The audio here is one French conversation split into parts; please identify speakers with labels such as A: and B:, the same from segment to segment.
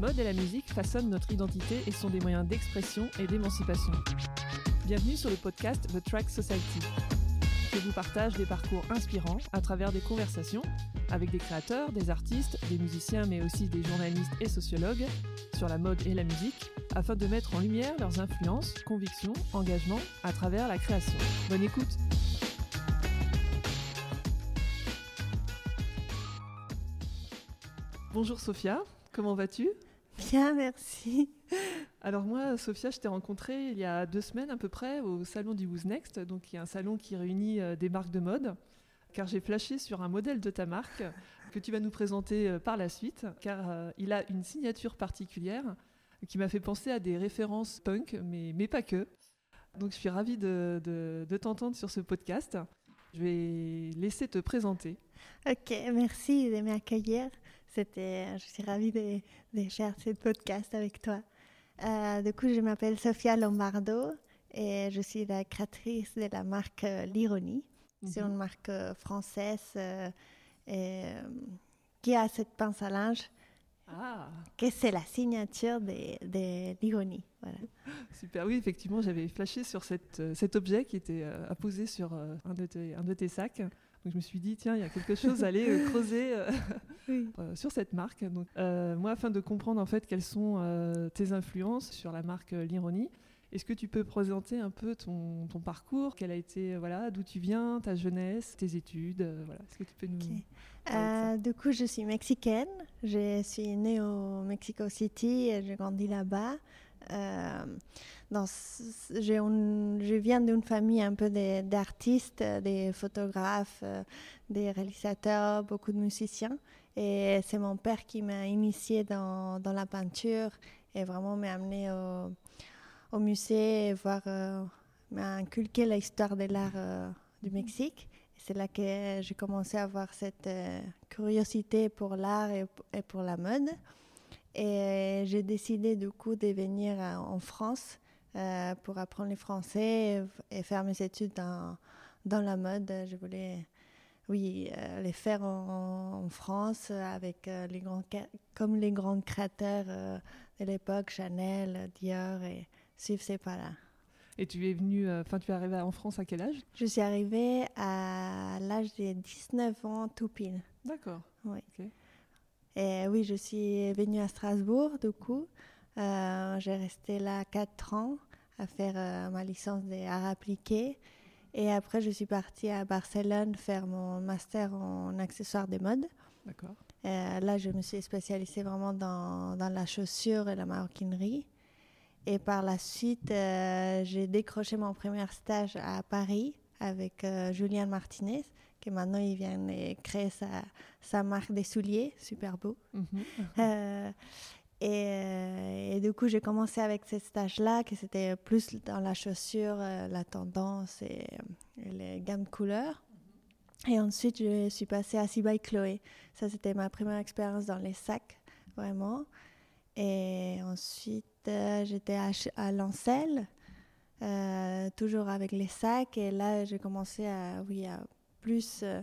A: mode et la musique façonnent notre identité et sont des moyens d'expression et d'émancipation. Bienvenue sur le podcast The Track Society. Je vous partage des parcours inspirants à travers des conversations avec des créateurs, des artistes, des musiciens mais aussi des journalistes et sociologues sur la mode et la musique afin de mettre en lumière leurs influences, convictions, engagements à travers la création. Bonne écoute Bonjour Sophia, comment vas-tu?
B: Bien, merci.
A: Alors moi, Sophia, je t'ai rencontrée il y a deux semaines à peu près au salon du Who's Next, donc il y a un salon qui réunit euh, des marques de mode, car j'ai flashé sur un modèle de ta marque que tu vas nous présenter euh, par la suite, car euh, il a une signature particulière qui m'a fait penser à des références punk, mais, mais pas que. Donc je suis ravie de, de, de t'entendre sur ce podcast. Je vais laisser te présenter.
B: Ok, merci de m'accueillir. C'était, je suis ravie de, de faire ce podcast avec toi. Euh, du coup, je m'appelle Sofia Lombardo et je suis la créatrice de la marque euh, L'Ironie. C'est une marque euh, française euh, et, qui a cette pince à linge
A: Ah,
B: que c'est la signature de, de l'ironie. Voilà.
A: super. Oui, effectivement, j'avais flashé sur cette, cet objet qui était apposé sur un, de tes, un de tes sacs. Donc je me suis dit, tiens, il y a quelque chose à aller euh, creuser euh,
B: Oui.
A: euh, sur cette marque. Donc, moi, afin de comprendre en fait quelles sont tes influences sur la marque L'Ironie, est-ce que tu peux présenter un peu ton, ton parcours? Quel a été, voilà, d'où tu viens, ta jeunesse, tes études Voilà, est-ce que tu peux nous
B: Ok.
A: parler
B: Euh, du coup, je suis mexicaine. Je suis née au Mexico City et j'ai grandi là-bas. Euh, je viens d'une famille un peu d'artistes, des photographes, euh, des réalisateurs, beaucoup de musiciens. Et c'est mon père qui m'a initié dans, la peinture et vraiment m'a amené au, musée et voir, euh, m'a inculqué l'histoire de l'art du Mexique. C'est là que j'ai commencé à avoir cette curiosité pour l'art et pour la mode. Et j'ai décidé du coup de venir en France euh, pour apprendre le français et, et faire mes études dans, dans la mode. Je voulais, oui, euh, les faire en, en France avec euh, les grands, comme les grands créateurs de l'époque, Chanel, Dior et suivre ces pas-là.
A: Et tu es venu, euh, enfin, tu es arrivé en France à quel âge?
B: Je suis arrivée à l'âge de 19 ans tout pile.
A: D'accord.
B: Oui.
A: Ok.
B: Et oui, je suis venue à Strasbourg, du coup. Euh, j'ai resté là quatre ans à faire euh, ma licence d'art appliqué. Et après, je suis partie à Barcelone faire mon master en accessoires de mode.
A: D'accord.
B: Euh, là, je me suis spécialisée vraiment dans, dans la chaussure et la maroquinerie. Et par la suite, j'ai décroché mon premier stage à Paris avec Julien Martinez, qui maintenant il vient de créer sa, sa marque des souliers, super beau.
A: Mhm.
B: Euh, et, euh, et du coup, j'ai commencé avec ce stage-là, que c'était plus dans la chaussure, euh, la tendance et, et les gammes de couleurs. Et ensuite, je suis passée à Siba Chloé. Ça, c'était ma première expérience dans les sacs, vraiment. Et ensuite, euh, j'étais à, à Lancel, euh, toujours avec les sacs. Et là, j'ai commencé à, oui, à plus euh,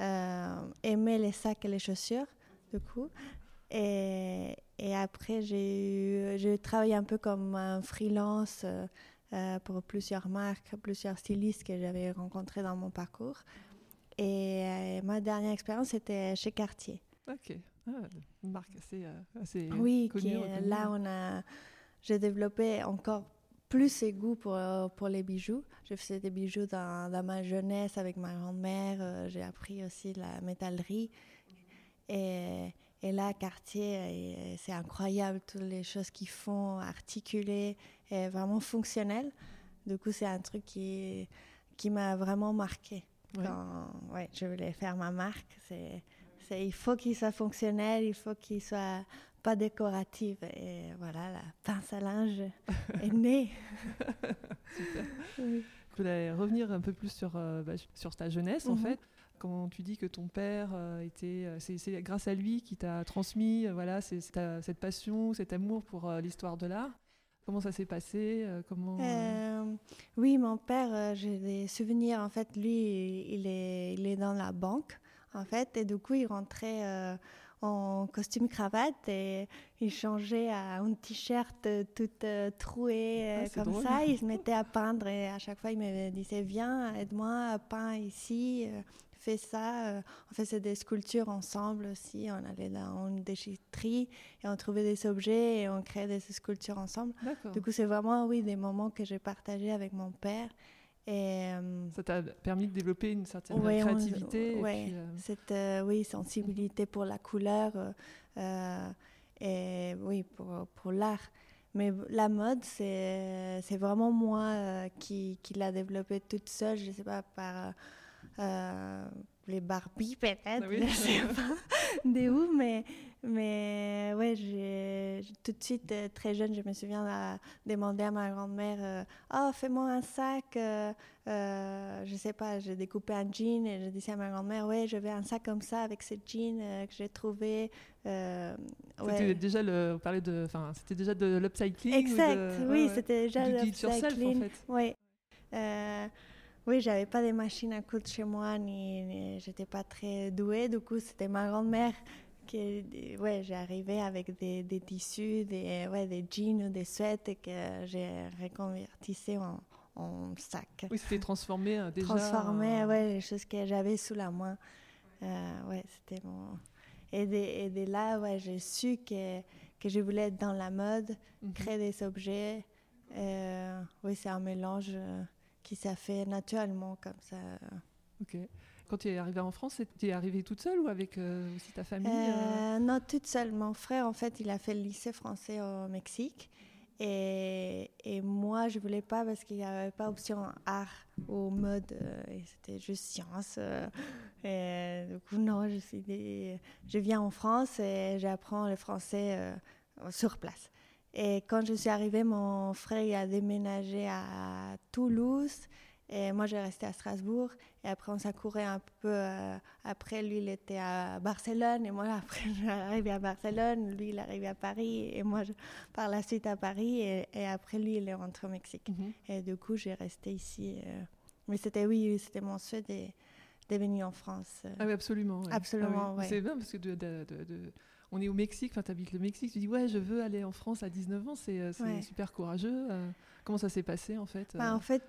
B: euh, aimer les sacs et les chaussures, du coup. Et, et après, j'ai travaillé un peu comme un freelance euh, pour plusieurs marques, plusieurs stylistes que j'avais rencontrés dans mon parcours. Et ma dernière expérience, c'était chez Cartier.
A: Ok. Ah, une marque assez, assez
B: Oui,
A: connue, reconnue.
B: là, on a, j'ai développé encore plus ces goûts pour, euh, pour les bijoux. Je faisais des bijoux dans, dans ma jeunesse avec ma grand-mère. euh, J'ai appris aussi la métallerie. Et, et là, Cartier, euh, c'est incroyable, toutes les choses qu'ils font, articulées et vraiment fonctionnelles. Du coup, c'est un truc qui, qui m'a vraiment marqué. Quand ouais, je voulais faire ma marque, c'est, il faut qu'il soit fonctionnel, il faut qu'il soit pas décoratif. Et voilà, la pince à linge est née. Oui.
A: Je voulais revenir un peu plus sur, euh, bah, sur ta jeunesse, en
B: Mhm.
A: fait. Quand tu dis que ton père euh, était, euh, c'est grâce à lui qui t'a transmis, euh, voilà, ta- cette passion, cet amour pour l'histoire de l'art. Comment ça s'est passé Comment
B: oui, mon père, j'ai des souvenirs. En fait, lui, il est, il est dans la banque, en fait, et du coup, il rentrait euh, en costume cravate et il changeait à un t-shirt tout troué
A: Ah, c'est
B: comme
A: drôle.
B: ça. Il se mettait à peindre et à chaque fois il me disait Viens, aide-moi, peins ici, euh, fais ça. Euh, On faisait des sculptures ensemble aussi. On allait dans une déchetterie et on trouvait des objets et on créait des sculptures ensemble. Du coup, c'est vraiment, oui, des moments que j'ai partagés avec mon père. Et euh,
A: Ça t'a permis de développer une certaine
B: Ouais, on-
A: créativité. et
B: ouais.
A: puis, euh,
B: cette euh, oui, sensibilité pour la couleur euh, et oui, pour, pour l'art. Mais la mode, c'est c'est vraiment moi qui, qui l'a développé toute seule, je ne sais pas, par les Barbie peut-être,
A: Ah oui.
B: je sais pas de où, mais, mais ouais, j'ai tout de suite, euh, très jeune, je me souviens à demander à ma grand-mère euh, Oh, fais-moi un sac. euh, euh, je sais pas, j'ai découpé un jean et je disais à ma grand-mère Ouais, je veux un sac comme ça avec ce jean euh, que j'ai trouvé. euh,
A: C'était
B: ouais.
A: déjà le, on parlait de, enfin, c'était déjà de l'upcycling.
B: Exact,
A: de-
B: oui,
A: ouais, ouais.
B: c'était déjà
A: Du it yourself, en fait.
B: Oui. Euh, oui, j'avais pas de machine à coudre chez moi, ni, ni- j'étais pas très douée. Du coup, c'était ma grand-mère qui, ouais, j'arrivais avec des, des tissus, des, ouais, des jeans ou des sweats que j'ai reconvertissé en, en sac.
A: Oui, c'était transformé euh, déjà.
B: Transformé,
A: en-
B: ouais, les choses que j'avais sous la main. Euh, ouais, c'était mon. Et de, et de là, ouais, j'ai su que, que je voulais être dans la mode
A: Mhm.
B: créer des objets. Euh, oui, c'est un mélange euh, qui s'est fait naturellement comme ça.
A: Ok. Quand tu es arrivée en France, tu es arrivée toute seule ou avec euh, aussi ta famille euh
B: Euh, non, toute seule. Mon frère, en fait, il a fait le lycée français au Mexique. Et, et moi, je voulais pas parce qu'il n'y avait pas option art ou mode. euh, et c'était juste science. et du coup, non, je, suis des- je viens en France et j'apprends le français sur place. Et quand je suis arrivée, mon frère il a déménagé à Toulouse. Et moi, j'ai resté à Strasbourg. Et après, on couru un peu. euh, après, lui, il était à Barcelone. Et moi, après, je suis arrivée à Barcelone. Lui, il est arrivé à Paris. Et moi, je- par la suite à Paris. Et, et après, lui, il est rentré au Mexique.
A: Mhm.
B: Et du coup, j'ai resté ici. euh. Mais c'était, oui, c'était mon souhait de, de venir en France. euh.
A: Ah oui, absolument. ouais.
B: Absolument,
A: Ah oui.
B: ouais.
A: C'est bien parce que de, de- de- de- on est au Mexique, enfin, tu habites le Mexique, tu dis ouais, je veux aller en France à 19 ans, c'est euh,
B: Ouais.
A: super courageux. euh. comment ça s'est passé en fait
B: Bah,
A: euh
B: en fait,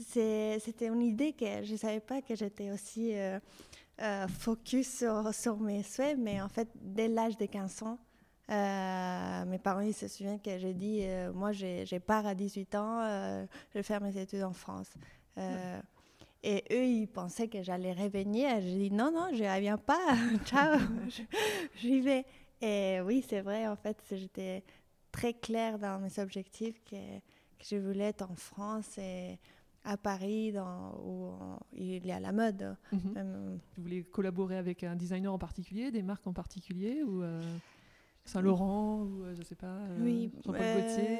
B: c'était une idée que je ne savais pas que j'étais aussi euh, euh, focus sur, sur mes souhaits, mais en fait, dès l'âge de 15 ans, euh, mes parents ils se souviennent que j'ai dit Moi, j'ai j'ai pars à 18 ans, je vais faire mes études en France. Et eux, ils pensaient que j'allais revenir. J'ai dit Non, non, je ne reviens pas. Ciao, je- j'y vais. Et oui, c'est vrai, en fait, j'étais très claire dans mes objectifs que que je voulais être en France et à Paris dans, où on- il y a la mode.
A: Mhm.
B: Même-
A: Tu voulais collaborer avec un designer en particulier, des marques en particulier ou euh, Saint-Laurent ou euh, je sais pas euh,
B: Oui,
A: Jean-Paul
B: euh,
A: Gaultier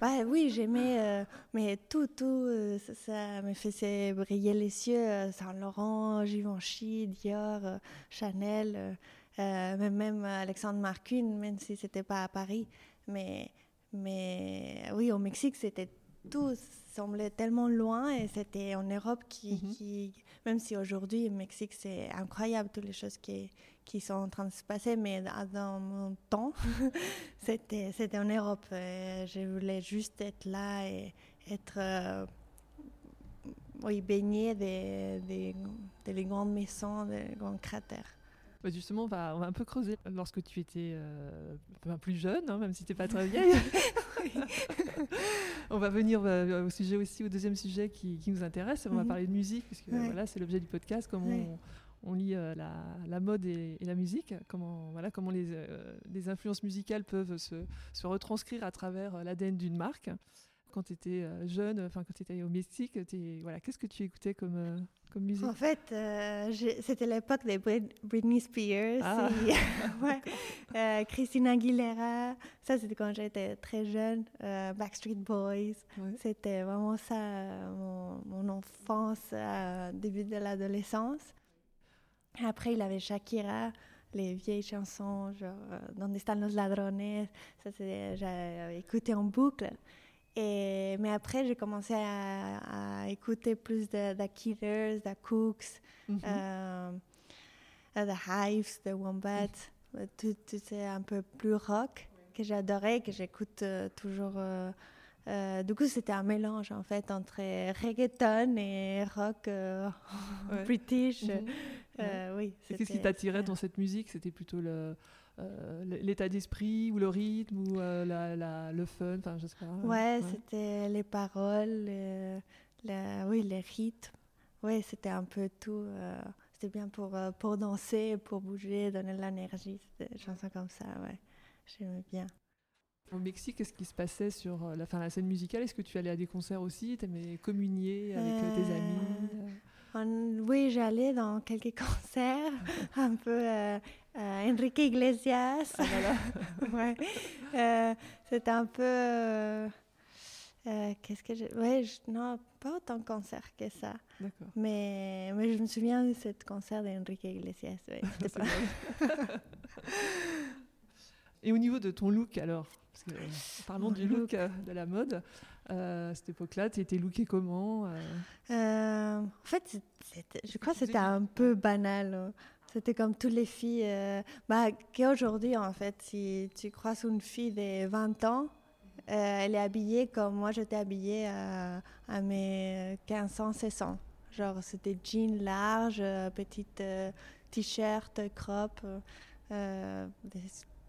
B: bah oui, j'aimais, euh, mais tout, tout, euh, ça, ça me faisait briller les yeux. euh, Saint-Laurent, Givenchy, Dior, euh, Chanel, euh, euh, même, même Alexandre Marquine, même si c'était pas à Paris. Mais, mais oui, au Mexique, c'était tout semblait tellement loin et c'était en Europe qui,
A: Mhm.
B: qui même si aujourd'hui au Mexique c'est incroyable toutes les choses qui, qui sont en train de se passer, mais dans, mon temps, c'était c'était en Europe. Et je voulais juste être là et être euh, oui, baignée des, des, des grandes maisons, des grands cratères.
A: Bah, justement, on va, on va un peu creuser. Lorsque tu étais euh, plus jeune, hein, même si tu n'es pas très vieille, on va venir euh, au sujet aussi, au deuxième sujet qui, qui nous intéresse. On va
B: Mhm.
A: parler de musique, puisque
B: Ouais.
A: voilà, c'est l'objet du podcast, comment
B: Ouais.
A: on, on lie euh, la, la mode et, et la musique, comment, voilà, comment les, euh, les influences musicales peuvent se, se retranscrire à travers euh, l'ADN d'une marque. Quand tu étais jeune, enfin quand tu étais au Mexique, voilà, qu'est-ce que tu écoutais comme, euh, comme musique?
B: En fait, c'était l'époque de Brit- Britney Spears,
A: Ah.
B: et- ouais, Christina Aguilera. Ça, c'était quand j'étais très jeune. Backstreet Boys.
A: Ouais.
B: C'était vraiment ça, mon, mon enfance, début de l'adolescence. Après, il avait Shakira, les vieilles chansons, genre euh, Donde están los ladrones. Ça, j'ai euh, écouté en boucle. Et, mais après, j'ai commencé à, à écouter plus de, de Killers, de Cooks, euh, The Hives, The Wombats. tout, tout c'est un peu plus rock que j'adorais, que j'écoute toujours. Du coup, c'était un mélange en fait entre reggaeton et rock british.
A: Mhm. oui. Qu'est-ce qui t'attirait dans cette musique? C'était plutôt le, l'état d'esprit ou le rythme ou la, le fun, enfin je sais pas.
B: Ouais, c'était les paroles, oui, les rythmes. Oui, c'était un peu tout. Euh, c'était bien pour, euh, pour danser, pour bouger, donner de l'énergie. C'était des chansons comme ça, ouais. J'aimais bien.
A: Au Mexique, qu'est-ce qui se passait sur euh, la, fin, la scène musicale? Est-ce que tu allais à des concerts aussi? Tu aimais communier avec tes
B: amis Oui, j'allais dans quelques concerts, un peu Enrique Iglesias. Ah, voilà. ouais. C'était un peu euh, qu'est-ce que j'ai. Ouais, non, pas autant de concerts que ça. D'accord. Mais, mais je me souviens de ce concert d'Enrique Iglesias. Ouais,
A: Et au niveau de ton look, alors? Parce que, euh, Parlons du look, euh, de la mode. à cette époque-là, tu étais lookée comment
B: En fait, je crois que c'était un peu banal. Hein. C'était comme toutes les filles. bah, qu'aujourd'hui, en fait, si tu croises une fille de 20 ans, euh, elle est habillée comme moi j'étais habillée à, mes 15 ans, 16 ans. Genre c'était jeans larges, euh, petite euh, t-shirt, crop, des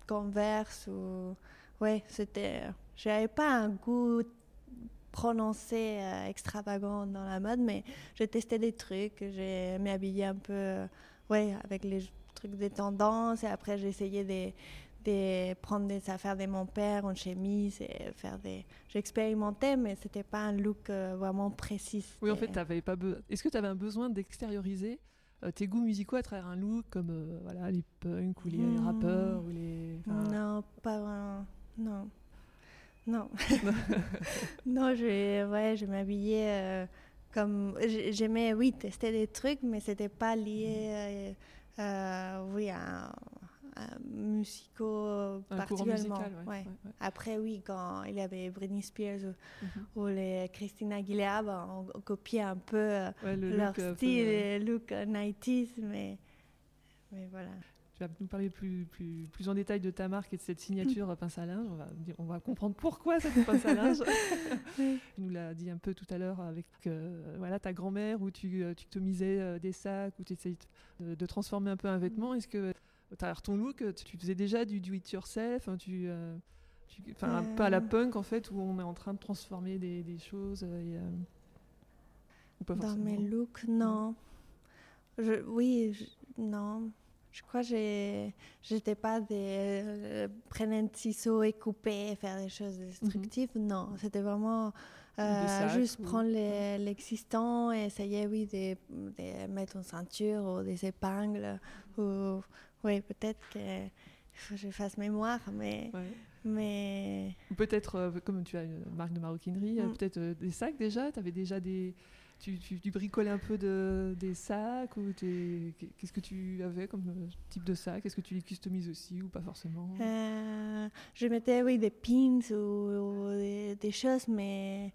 B: converse ou ouais c'était. J'avais pas un goût prononcé extravagant dans la mode, mais j'ai testé des trucs, j'ai m'habillé un peu ouais avec les trucs des tendances et après j'ai essayé des prendre des affaires de mon père, une chemise et faire des. J'expérimentais, mais c'était pas un look euh, vraiment précis.
A: Oui, en fait, t'avais pas. Est-ce que tu avais un besoin d'extérioriser euh, tes goûts musicaux à travers un look comme euh, voilà les punks ou les hmm. rappeurs ou les.
B: Non, pas vraiment. Non. Non. non, je, ouais, je m'habillais comme. J'aimais, oui, tester des trucs, mais c'était pas lié, oui, à musicaux particulièrement. ouais. Après, oui, quand il y avait Britney Spears ou, mhm. les Christina Aguilera, ben, on, copiait un peu euh, leur style, le look 90s, mais, mais voilà.
A: Tu vas nous parler plus, plus, plus en détail de ta marque et de cette signature pince à linge. On va, on va comprendre pourquoi cette pince à linge. tu nous l'as dit un peu tout à l'heure avec euh, voilà, ta grand-mère où tu, euh, tu misais des sacs, où tu essayais de, de, transformer un peu un vêtement. Est-ce que à travers ton look, tu faisais déjà du do it yourself, hein, tu, euh, enfin, peu à la euh. punk en fait, où on est en train de transformer des, des choses. Euh,
B: ou pas Dans mes looks, non. Je, oui, non. Je crois que j'étais pas des prendre un ciseau et couper, faire des choses destructives. Mhm. Non, c'était vraiment juste prendre l'existant et essayer, oui, de, de, mettre une ceinture ou des épingles ou oui, peut-être que je fasse mémoire, mais. mais...
A: Peut-être, euh, comme tu as une marque de maroquinerie, euh, mm. peut-être euh, des sacs déjà? Tu avais déjà des. Tu, tu, bricolais un peu de, des sacs ou Qu'est-ce que tu avais comme type de sac? Est-ce que tu les customises aussi ou pas forcément?
B: Je mettais, oui, des pins ou, des, choses, mais.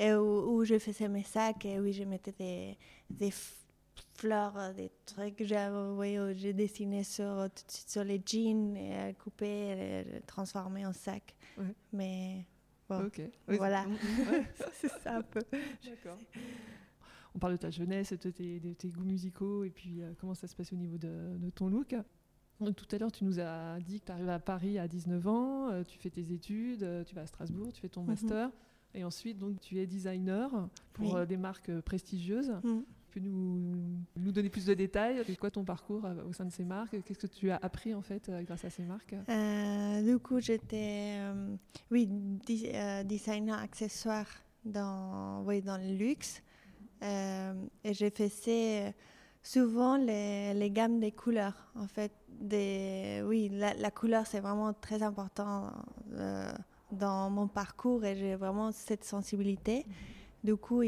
B: où, je faisais mes sacs, et oui, je mettais des, des fleurs, euh, des trucs que j'ai j'ai dessiné sur, sur les jeans, et coupé, et transformé en sac. Mais bon, voilà, c'est ça un peu.
A: On parle de ta jeunesse, de tes, de tes goûts musicaux, et puis euh, comment ça se passe au niveau de, de ton look. Tout à l'heure, tu nous as dit que tu arrives à Paris à 19 ans, euh, tu fais tes études, tu vas à Strasbourg, tu fais ton mhm. master, et ensuite, donc, tu es designer pour des marques prestigieuses. Mhm peux nous, nous donner plus de détails C'est quoi ton parcours euh, au sein de ces marques? Qu'est-ce que tu as appris en fait euh, grâce à ces marques?
B: Euh, Du coup, j'étais oui, designer accessoire dans, oui, dans le luxe. Et j'ai fait souvent les, les, gammes des couleurs. En fait, des, oui, la, la couleur, c'est vraiment très important dans mon parcours et j'ai vraiment cette sensibilité. Du coup,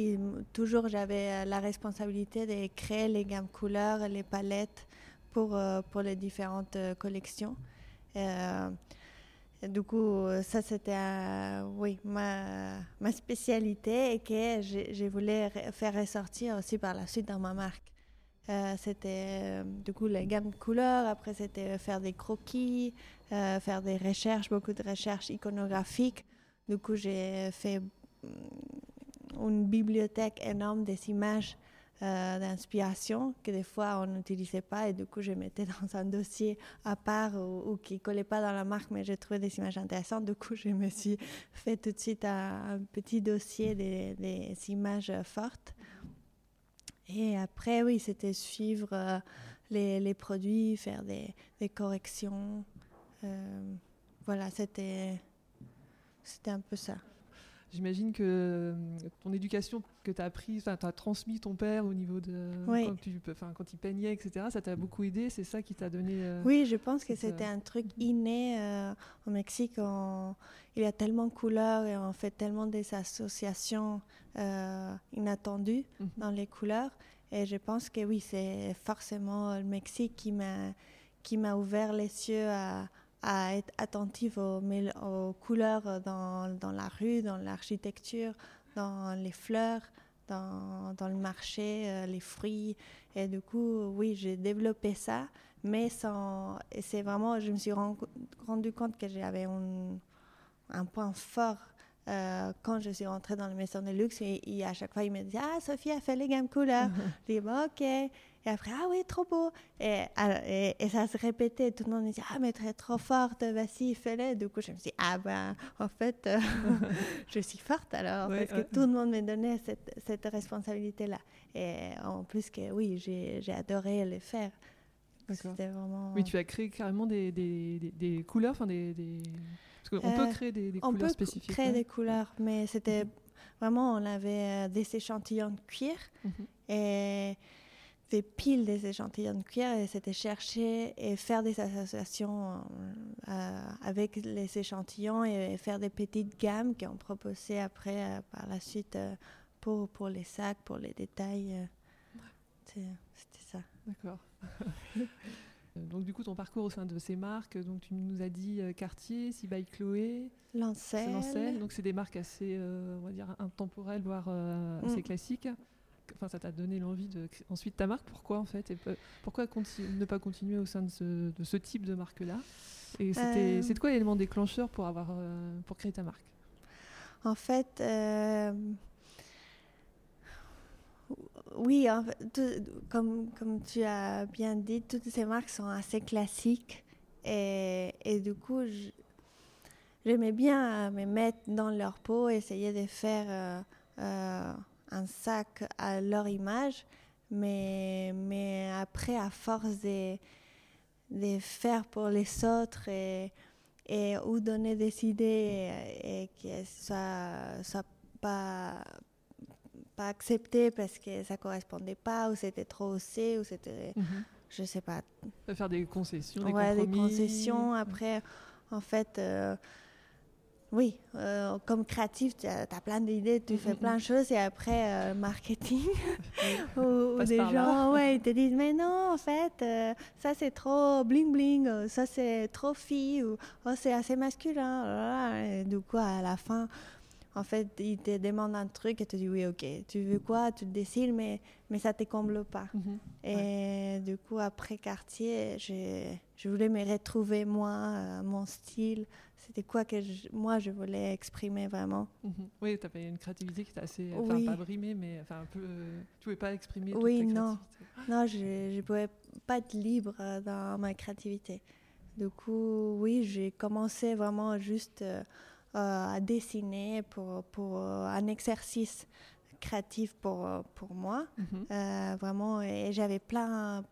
B: toujours j'avais euh, la responsabilité de créer les gammes couleurs, les palettes pour, euh, pour les différentes euh, collections. Du coup, ça c'était oui, ma, spécialité et que je, je, voulais faire ressortir aussi par la suite dans ma marque. c'était du coup les gammes de couleurs. Après, c'était faire des croquis, faire des recherches, beaucoup de recherches iconographiques. Du coup, j'ai fait mm, une bibliothèque énorme des images euh, d'inspiration que des fois on n'utilisait pas et du coup je mettais dans un dossier à part ou, qui qui collait pas dans la marque mais j'ai trouvé des images intéressantes. Du coup je me suis fait tout de suite un, petit dossier des, images fortes. Et après oui c'était suivre euh, les, produits faire des, corrections. Euh, voilà c'était un peu ça
A: J'imagine que euh, ton éducation que tu as apprise, tu as transmis ton père au niveau de. Quand, tu, quand il peignait, etc., ça t'a beaucoup aidé C'est ça qui t'a donné. Euh,
B: oui, je pense que c'était un truc inné. Euh, au Mexique, il y a tellement de couleurs et on fait tellement des associations inattendues mhm. dans les couleurs. Et je pense que oui, c'est forcément le Mexique qui m'a ouvert les yeux à à être attentive aux, aux couleurs dans, dans, la rue, dans l'architecture, dans les fleurs, dans, dans le marché, euh, les fruits. Et du coup, oui, j'ai développé ça, mais sans. C'est vraiment, je me suis rendu compte que j'avais un, un point fort euh, quand je suis rentrée dans la maison de luxe, et, à chaque fois, il me disait Ah, Sophie a fait les gammes couleurs. je dis bon, Ok. Et après, ah oui, trop beau. Et, et, ça se répétait. Tout le monde me disait Ah, mais très trop forte, vas-y, fais-le. Du coup, je me suis dit Ah, ben, en fait, euh, je suis forte alors. parce que tout le monde me donnait cette, cette responsabilité-là. Et en plus, que oui, j'ai adoré le faire.
A: C'était vraiment. Oui, tu as créé carrément des, des, des, couleurs, enfin des on peut euh, créer des, couleurs spécifiques.
B: On peut créer des couleurs, mais c'était mhm. vraiment, on avait euh, des échantillons de cuir mhm. et des piles des échantillons de cuir et c'était chercher et faire des associations euh, avec les échantillons et, faire des petites gammes qu'on proposait après par la suite pour, pour les sacs, pour les détails. C'était ça.
A: D'accord. Euh, donc du coup, ton parcours au sein de ces marques, donc tu nous as dit euh, Cartier, Sibaï Chloé,
B: Lancel.
A: Donc c'est des marques assez, euh, on va dire, intemporelles, voire assez mm. classiques. Enfin, ça t'a donné l'envie de ensuite ta marque. Pourquoi en fait Et pourquoi ne pas continuer au sein de ce, de ce type de marque-là? Et c'était, c'est quoi l'élément déclencheur pour avoir, pour créer ta marque?
B: En fait oui, comme, comme tu as bien dit, toutes ces marques sont assez classiques. Et, et du coup, j'aimais bien me mettre dans leur peau, essayer de faire euh, euh, un sac à leur image. Mais, mais après, à force de, de faire pour les autres et, et ou donner des idées et, que ça soit pas pas accepté parce que ça correspondait pas ou c'était trop haussé ou c'était je mhm. je sais pas
A: faire des concessions
B: des,
A: ouais,
B: des concessions après en fait euh, oui, euh, comme créatif, tu as, plein d'idées, tu fais mhm. plein de choses et après, euh, marketing, ou, des gens ouais, ils te disent Mais non, en fait, ça c'est trop bling bling, ça c'est trop fille, ou oh, c'est assez masculin. Et du coup, à la fin, en fait, il te demande un truc et tu dis oui, ok, tu veux quoi, tu décides, mais, mais ça ne te comble pas. Mhm. Et du coup, après Cartier, je voulais me retrouver moi, euh, mon style. C'était quoi que moi, je voulais exprimer vraiment.
A: Mhm. Oui, tu avais une créativité qui était assez, enfin, pas brimée, mais enfin, un peu, tu ne pouvais pas exprimer toute
B: Oui, non. Non, je ne pouvais pas être libre euh, dans ma créativité. Du coup, oui, j'ai commencé vraiment juste... Euh, euh, à dessiner pour, pour euh, un exercice créatif pour, pour moi. Mhm. Euh, vraiment, et j'avais plein,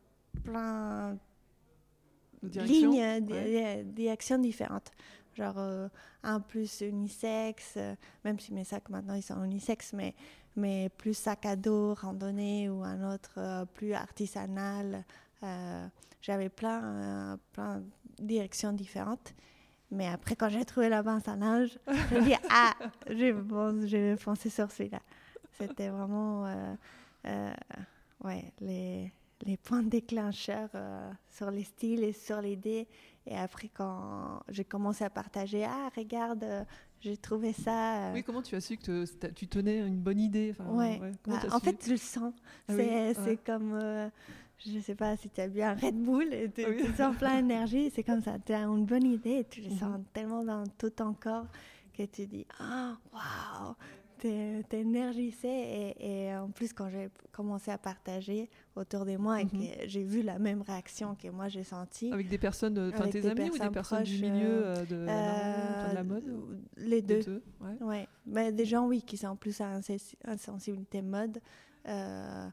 B: plein lignes, ouais. directions différentes. Genre un plus unisexe, même si mes sacs maintenant ils sont unisex, mais, mais plus sac à dos, randonnée ou un autre plus artisanal. J'avais plein, plein de directions différentes. Mais après, quand j'ai trouvé la pince à linge, je dit Ah, je vais foncer sur celui-là. C'était vraiment euh, euh, ouais, les, les points déclencheurs euh, sur les styles et sur l'idée. Et après, quand j'ai commencé à partager Ah, regarde, j'ai trouvé ça.
A: Oui, comment tu as su que tu tenais une bonne idée
B: enfin, ouais. Bah, en fait, je le sens. Ah c'est comme je sais pas si tu as bu un Red Bull et tu, oui. sens plein d'énergie, c'est comme ça, tu as une bonne idée et tu le sens mhm. tellement dans tout ton corps que tu dis Ah, waouh T'es énergisé et, et, en plus quand j'ai commencé à partager autour de moi et que mhm. j'ai vu la même réaction que moi j'ai senti
A: avec des personnes enfin tes amis ou des personnes du milieu euh, de, la, mode
B: les deux, ouais. Mais des gens oui qui sont plus à insensibilité mode euh,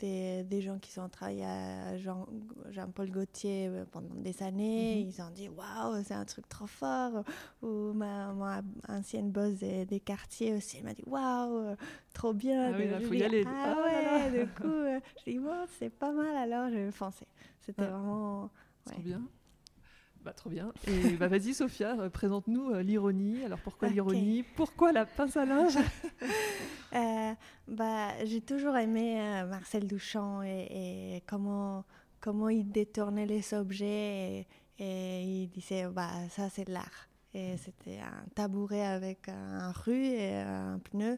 B: des, gens qui sont travaillés à Jean, Jean-Paul Gaultier euh, pendant des années. Mhm. Ils ont dit waouh, c'est un truc trop fort. Ou ma, ancienne boss des, quartiers aussi, elle m'a dit waouh, trop bien.
A: Ah oui, il faut y aller.
B: Ah, ah ouais, du coup, euh, je dis bon, c'est pas mal alors, je vais foncer. C'était vraiment.
A: Ouais. Trop bien. Bah, trop bien. Et bah, vas-y, Sophia, euh, présente-nous euh, l'ironie. Alors, pourquoi l'ironie? Pourquoi la pince à linge?
B: Euh, bah, J'ai toujours aimé Marcel Duchamp et, comment, comment il détournait les objets et, il disait bah, ça, c'est de l'art. Et c'était un tabouret avec un rue et un pneu.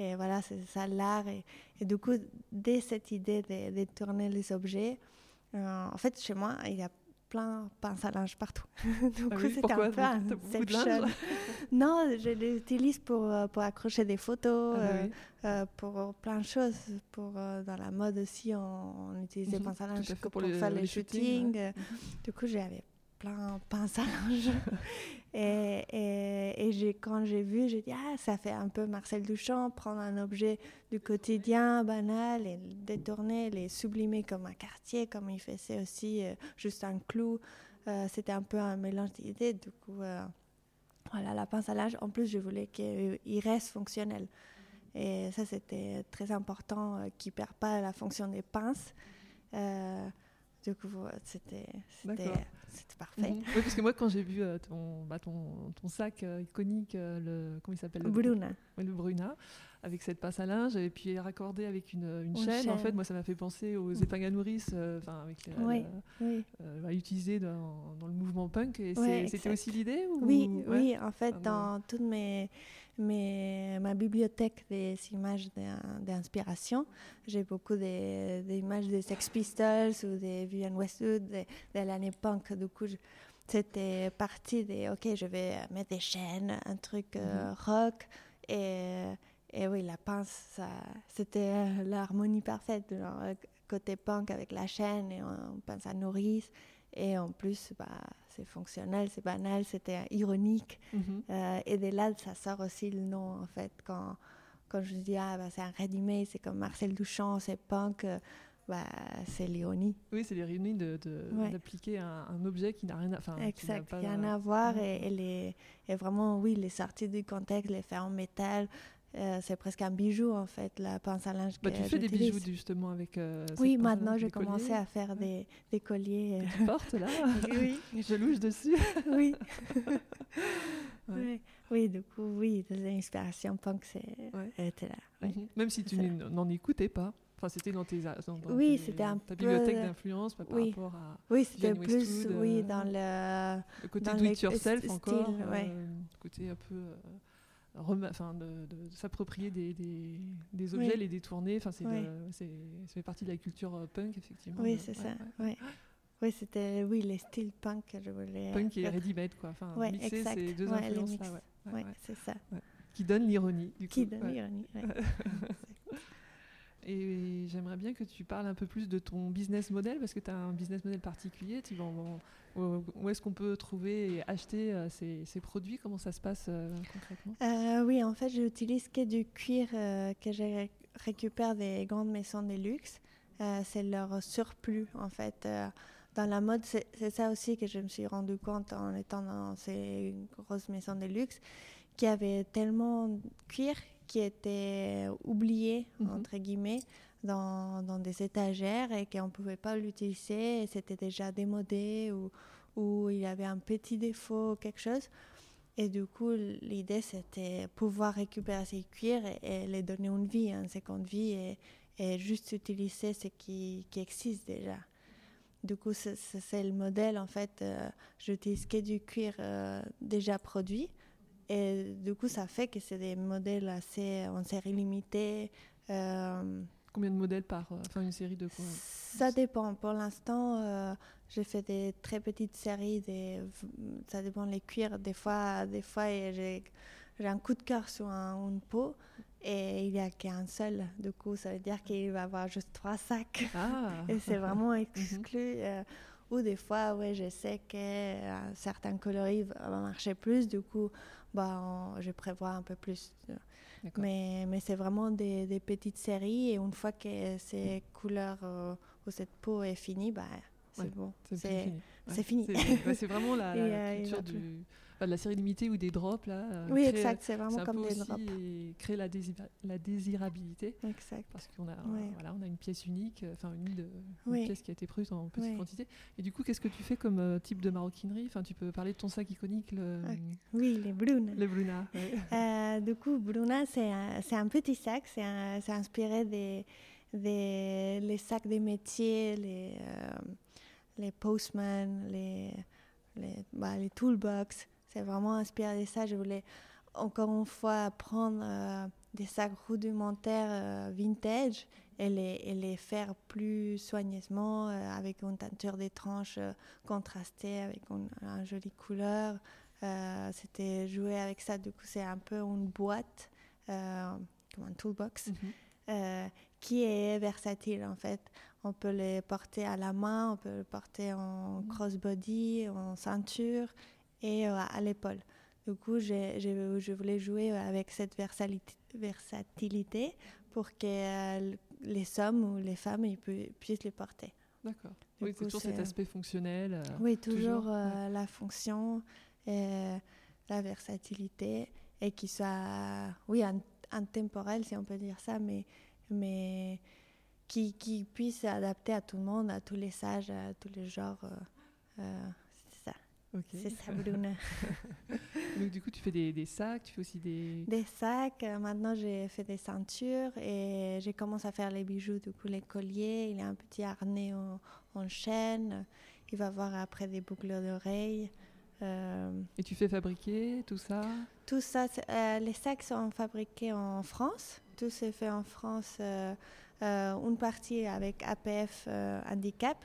B: Et voilà, c'est ça l'art. Et, et, du coup, dès cette idée de détourner les objets, en fait, chez moi, il y a plein pince à linge partout.
A: Donc, ah oui, c'était un peu un
B: non, je l'utilise pour, euh, pour accrocher des photos, ah euh, euh, pour plein de choses. Pour, dans la mode aussi, on, on utilisait -hmm. pince à linge pour, pour, faire les, shootings. Mhm. Du coup, j'avais plein pince à linge. Et, quand j'ai vu, j'ai dit, ah, ça fait un peu Marcel Duchamp, prendre un objet du quotidien banal et le détourner, les sublimer comme un quartier, comme il faisait aussi euh, juste un clou. Euh, c'était un peu un mélange d'idées. Du coup, euh, voilà, la pince à linge. En plus, je voulais qu'il reste fonctionnel. Et ça, c'était très important, qu'il ne perd pas la fonction des pinces. Du coup, c'était parfait.
A: Mhm. Oui, parce que moi, quand j'ai vu euh, ton, bah, ton, ton, sac euh, iconique, euh, le, comment il s'appelle
B: Bruna.
A: Le, le Bruna, avec cette passe à linge, et puis raccordé avec une, une, chaîne, en fait, moi, ça m'a fait penser aux mm. épingles à nourrice, enfin, avec les,
B: oui, oui.
A: utilisées dans, dans, le mouvement punk. Et c'était aussi l'idée
B: Oui, oui, en fait, dans toutes mes mais ma bibliothèque des images d'inspiration. J'ai beaucoup d'images des Sex Pistols ou des Vivienne Westwood, de, de l'année punk. Du coup, c'était parti des OK, je vais mettre des chaînes, un truc euh, mhm. rock. Et, et, oui, la pince, c'était l'harmonie parfaite. côté punk avec la chaîne et on, pense à nourrice. Et en plus, bah, c'est fonctionnel, c'est banal, c'était ironique. Mhm. Euh, et de là, ça sort aussi le nom, en fait. Quand, quand je dis, ah, bah, c'est un ready c'est comme Marcel Duchamp, c'est punk, euh, bah, c'est l'ironie.
A: Oui, c'est l'ironie d'appliquer de, de, un, objet qui n'a rien à voir.
B: Exact, qui n'a rien à voir. Et, et, les, et vraiment, oui, les sorties du contexte, les faire en métal, euh, c'est presque un bijou en fait, la pince à linge.
A: Bah, tu fais des bijoux justement avec. Euh,
B: oui, maintenant j'ai commencé à faire des, des colliers.
A: Que tu portes là Oui. Je louche dessus.
B: oui. oui. Oui, du coup, oui, des inspirations punk, était là.
A: Mhm. Même si tu n'en écoutais pas. Enfin, c'était dans tes, dans,
B: oui, c'était un
A: ta bibliothèque d'influence par
B: oui.
A: rapport à
B: oui, c'était plus oui euh, dans le
A: le côté do it yourself encore, euh, côté un peu enfin, de, s'approprier des, des, des, objets, les détourner. Enfin, c'est, ça fait partie de la culture euh, punk, effectivement.
B: Oui, c'est ça. Ouais. Oui, c'était oui, les styles punk que je voulais.
A: Punk et ready-made, quoi. Enfin,
B: ouais,
A: mixer ces deux influences-là.
B: Ouais, c'est ça.
A: Qui donne l'ironie, du
B: Qui donne l'ironie,
A: Et j'aimerais bien que tu parles un peu plus de ton business model, parce que tu as un business model particulier. Tu vas où est-ce qu'on peut trouver et acheter euh, ces, produits? Comment ça se passe euh, concrètement?
B: Euh, Oui, en fait, j'utilise que du cuir que je récupère des grandes maisons de luxe. c'est leur surplus, en fait. dans la mode, c'est ça aussi que je me suis rendu compte en étant dans ces grosses maisons de luxe, qu'il y avait tellement de cuir qui était oublié, mhm. entre guillemets, dans, dans, des étagères et qu'on ne pouvait pas l'utiliser, c'était déjà démodé ou, ou il y avait un petit défaut ou quelque chose. Et du coup, l'idée, c'était pouvoir récupérer ces cuirs et, les donner une vie, une seconde vie, et, et juste utiliser ce qui, qui, existe déjà. Du coup, c'est le modèle, en fait, euh, j'utilise que du cuir euh, déjà produit. Et du coup, ça fait que c'est des modèles assez en série limitée, euh,
A: Combien de modèles par, enfin une série de quoi?
B: Ça dépend. Pour l'instant, j'ai fait des très petites séries. Des, ça dépend les cuirs. Des fois, des fois j'ai un coup de cœur sur une peau et il n'y a qu'un seul. Du coup, ça veut dire qu'il va avoir juste trois sacs. Ah. et c'est vraiment mhm. exclu. Euh, ou des fois, ouais, je sais que euh, certains coloris vont marcher plus. Du coup, bah, je prévois un peu plus. Mais, mais c'est vraiment des, des, petites séries. Et une fois que ces couleurs euh, ou cette peau est finie, bah, c'est bon. C'est fini.
A: C'est vraiment la, la culture du de la série limitée ou des drops là.
B: Euh, oui, exact, c'est vraiment comme des drops.
A: Et créer la, la désirabilité.
B: Exact.
A: Parce qu'on a, voilà, on a une pièce unique, euh, enfin une, une pièce qui a été prise en petite quantité. Et du coup, qu'est-ce que tu fais comme euh, type de maroquinerie? Enfin, tu peux parler de ton sac iconique. Le... Ah,
B: oui, les Bruna.
A: Les
B: du coup, Bruna, c'est un, un, petit sac. C'est inspiré des, des les sacs des métiers, les les postman, les les, bah, les toolbox. C'est vraiment inspiré de ça. Je voulais encore une fois prendre euh, des sacs rudimentaires euh, vintage et les, et les, faire plus soigneusement euh, avec une teinture des tranches contrastée avec une, jolie couleur. C'était jouer avec ça. Du coup, c'est un peu une boîte, comme un toolbox, mhm. Qui est versatile en fait. On peut les porter à la main, on peut les porter en mhm. crossbody, en ceinture et euh, à l'épaule. Du coup, je voulais jouer avec cette versatilité pour que euh, les hommes ou les femmes ils puissent les porter.
A: D'accord. Oui, c'est toujours cet aspect fonctionnel. Euh,
B: oui, toujours, la fonction, et la versatilité et qui soit, oui, intemporel si on peut dire ça, mais, mais qui, qui puisse s'adapter à tout le monde, à tous les sages, à tous les genres. C'est ça, Bruna.
A: Donc, du coup, tu fais des, des, sacs, tu fais aussi des...
B: Des sacs. Euh, maintenant, j'ai fait des ceintures et j'ai commencé à faire les bijoux, du coup, les colliers. Il y a un petit harnais en, chaîne. Il va avoir après des boucles d'oreilles.
A: Euh, et tu fais fabriquer tout ça?
B: Tout ça, euh, les sacs sont fabriqués en France. Tout s'est fait en France. une partie avec APF Handicap,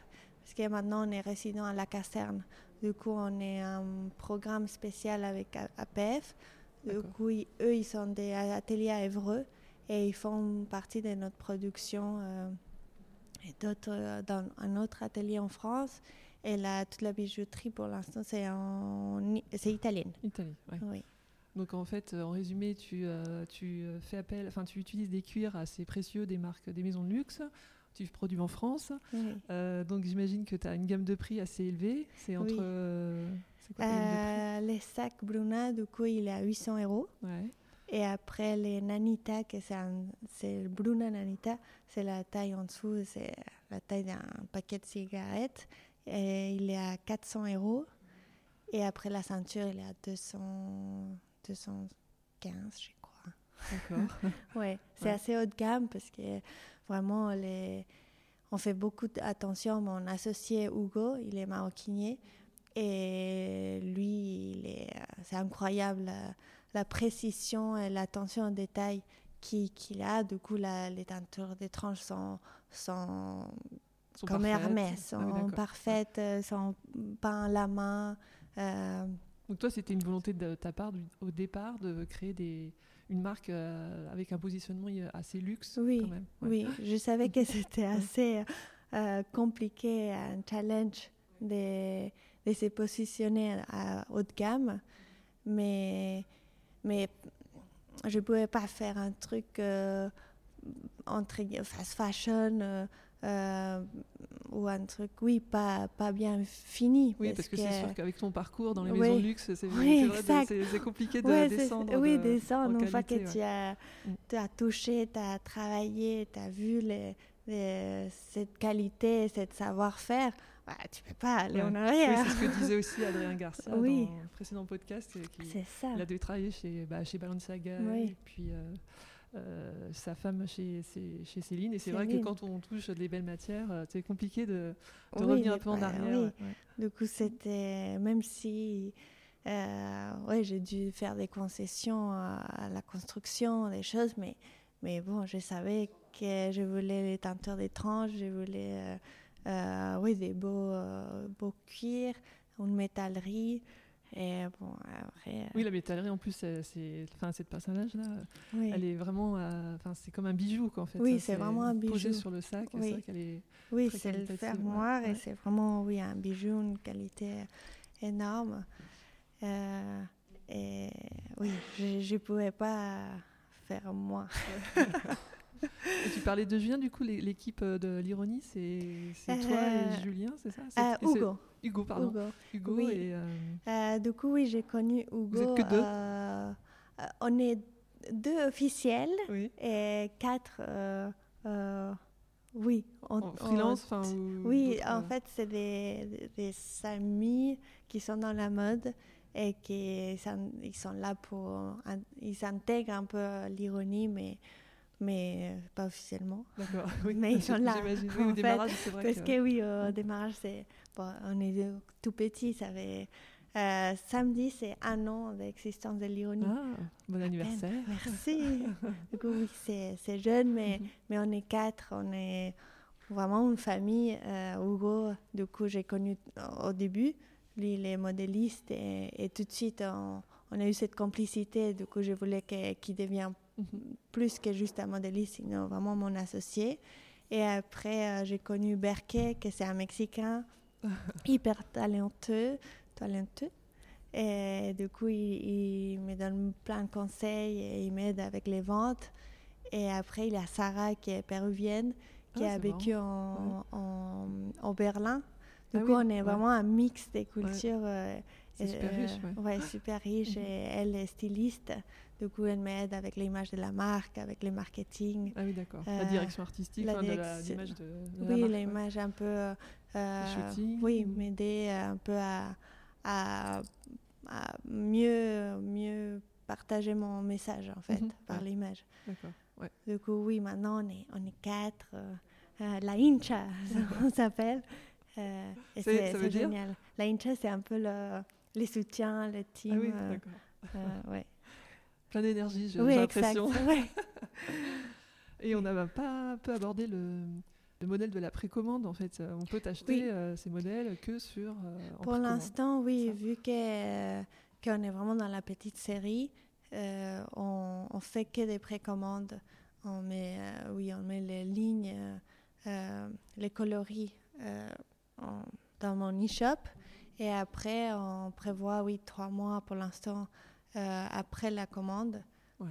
B: parce que maintenant on est résident à la caserne. Du coup, on est un programme spécial avec APF. Du coup, eux, ils sont des ateliers à Évreux et ils font partie de notre production. Euh, et d'autres euh, dans un autre atelier en France. Et là, toute la bijouterie, pour l'instant, c'est italienne.
A: Italie, oui. Donc en fait, en résumé, tu, euh, tu fais appel, enfin tu utilises des cuirs assez précieux des marques, des maisons de luxe tu produis en France. Euh, donc j'imagine que tu as une gamme de prix assez élevée. C'est entre. Euh,
B: euh, les sacs Bruna, du coup, il est à 800 euros. Et après, les Nanita, que c'est le Bruna Nanita, c'est la taille en dessous, c'est la taille d'un paquet de cigarettes. Et il est à 400 euros. Et après, la ceinture, il est à 200, 215, je crois.
A: D'accord.
B: ouais, c'est assez haut de gamme parce que Vraiment, les... on fait beaucoup d'attention. Mon associé Hugo, il est maroquinier. Et lui, c'est incroyable la, précision et l'attention au détail qu'il a. Du coup, les teintures des tranches sont, sont, comme Hermès, ah sont parfaites, sont peintes à la main. Euh.
A: Donc toi, c'était une volonté de ta part au départ de créer des, une marque euh, avec un positionnement assez luxe
B: oui,
A: quand même.
B: Oui, je savais que c'était assez euh, compliqué, un challenge de, de, se positionner à haut de gamme, mais, mais je ne pouvais pas faire un truc euh, entre fast fashion euh, ou un truc, oui, pas, pas bien fini.
A: Oui, parce, que, c'est sûr qu'avec ton parcours dans les maisons de luxe, c'est oui, compliqué de descendre.
B: Oui, descendre. Une fois que tu as, mm. tu as touché, tu as travaillé, tu as vu les, cette qualité, cette savoir-faire, bah, tu peux pas aller en arrière.
A: Oui, c'est ce que disait aussi Adrien Garcia dans le précédent podcast. C'est ça. Il a dû travailler chez, bah, chez Balenciaga et puis... Euh, euh, sa femme chez, chez Céline. Et c'est vrai que quand on touche des belles matières, euh, c'est compliqué de, revenir un peu en arrière.
B: Du coup, c'était, même si euh, ouais, j'ai dû faire des concessions à, la construction, des choses, mais, mais bon, je savais que je voulais les teintures d'étranges, je voulais oui, des beaux, beaux cuirs, une métallerie. Et bon, après,
A: Oui, la métallerie en plus, c'est, enfin, cette personnage-là, elle est vraiment, enfin, c'est comme un bijou quoi, en fait.
B: Oui, c'est vraiment un bijou.
A: Posé sur le sac,
B: oui.
A: c'est qu'elle est.
B: Oui, c'est le fer noir et c'est vraiment, oui, un bijou, une qualité énorme. Euh, et oui, je ne pouvais pas faire moins.
A: et tu parlais de Julien, du coup, l'équipe de l'ironie, c'est toi et euh, Julien, c'est ça?
B: Euh, Hugo.
A: Hugo, pardon.
B: Hugo.
A: oui.
B: et. Euh... du coup, oui, j'ai connu Hugo.
A: Vous êtes que deux
B: On est deux officiels
A: oui.
B: et quatre. oui.
A: en freelance enfin,
B: Oui, en fait, c'est des, des, amis qui sont dans la mode et qui ils sont là pour. Ils s'intègrent un peu l'ironie, mais mais euh, pas officiellement.
A: D'accord, oui.
B: Mais ils sont là.
A: J'imagine, oui, au démarrage, c'est vrai.
B: Parce que... oui, au démarrage, c'est, bon, on est tout petit, ça fait... Euh, samedi, c'est un an d'existence de l'ironie.
A: Ah, bon anniversaire.
B: Merci. du coup, oui, c'est, jeune, mais, mhm. mais on est quatre, on est vraiment une famille. Euh, Hugo, du coup, j'ai connu au début, lui, il est modéliste, et, et tout de suite, on, on, a eu cette complicité. Du coup, je voulais qu'il devienne plus que juste un modéliste, sinon vraiment mon associé. Et après, euh, j'ai connu Berke, que c'est un Mexicain hyper talentueux, talentueux. Et du coup, il, me donne plein de conseils et il m'aide avec les ventes. Et après, il y a Sarah qui est péruvienne, qui ah, a vécu en, en, Berlin. Du ah coup, on est vraiment un mix des cultures.
A: Euh, super riche.
B: Ouais, super riche. Et elle est styliste. Du coup, elle m'aide avec l'image de la marque, avec le marketing.
A: Ah oui, d'accord. la euh, direction artistique, la l'image de,
B: Oui, l'image un peu...
A: Euh,
B: oui, m'aider un peu à, à, mieux, mieux partager mon message, en fait, mhm. par l'image.
A: D'accord, ouais.
B: Du coup, oui, maintenant, on est, on est quatre. Euh, la Incha, on s'appelle. et c'est génial. La Incha, c'est un peu le, les soutiens, le team.
A: Ah oui, d'accord.
B: ouais
A: plein d'énergie, j'ai
B: oui,
A: l'impression.
B: Ouais.
A: Et on n'a pas peu abordé le, le, modèle de la précommande, en fait. On peut acheter euh, ces modèles que sur. Euh,
B: Pour l'instant, oui, vu qu'on est vraiment dans la petite série, euh, on, on fait que des précommandes. On met, oui, on met les lignes, les coloris dans mon e-shop. Et après, on prévoit, oui, trois mois pour l'instant euh, après la commande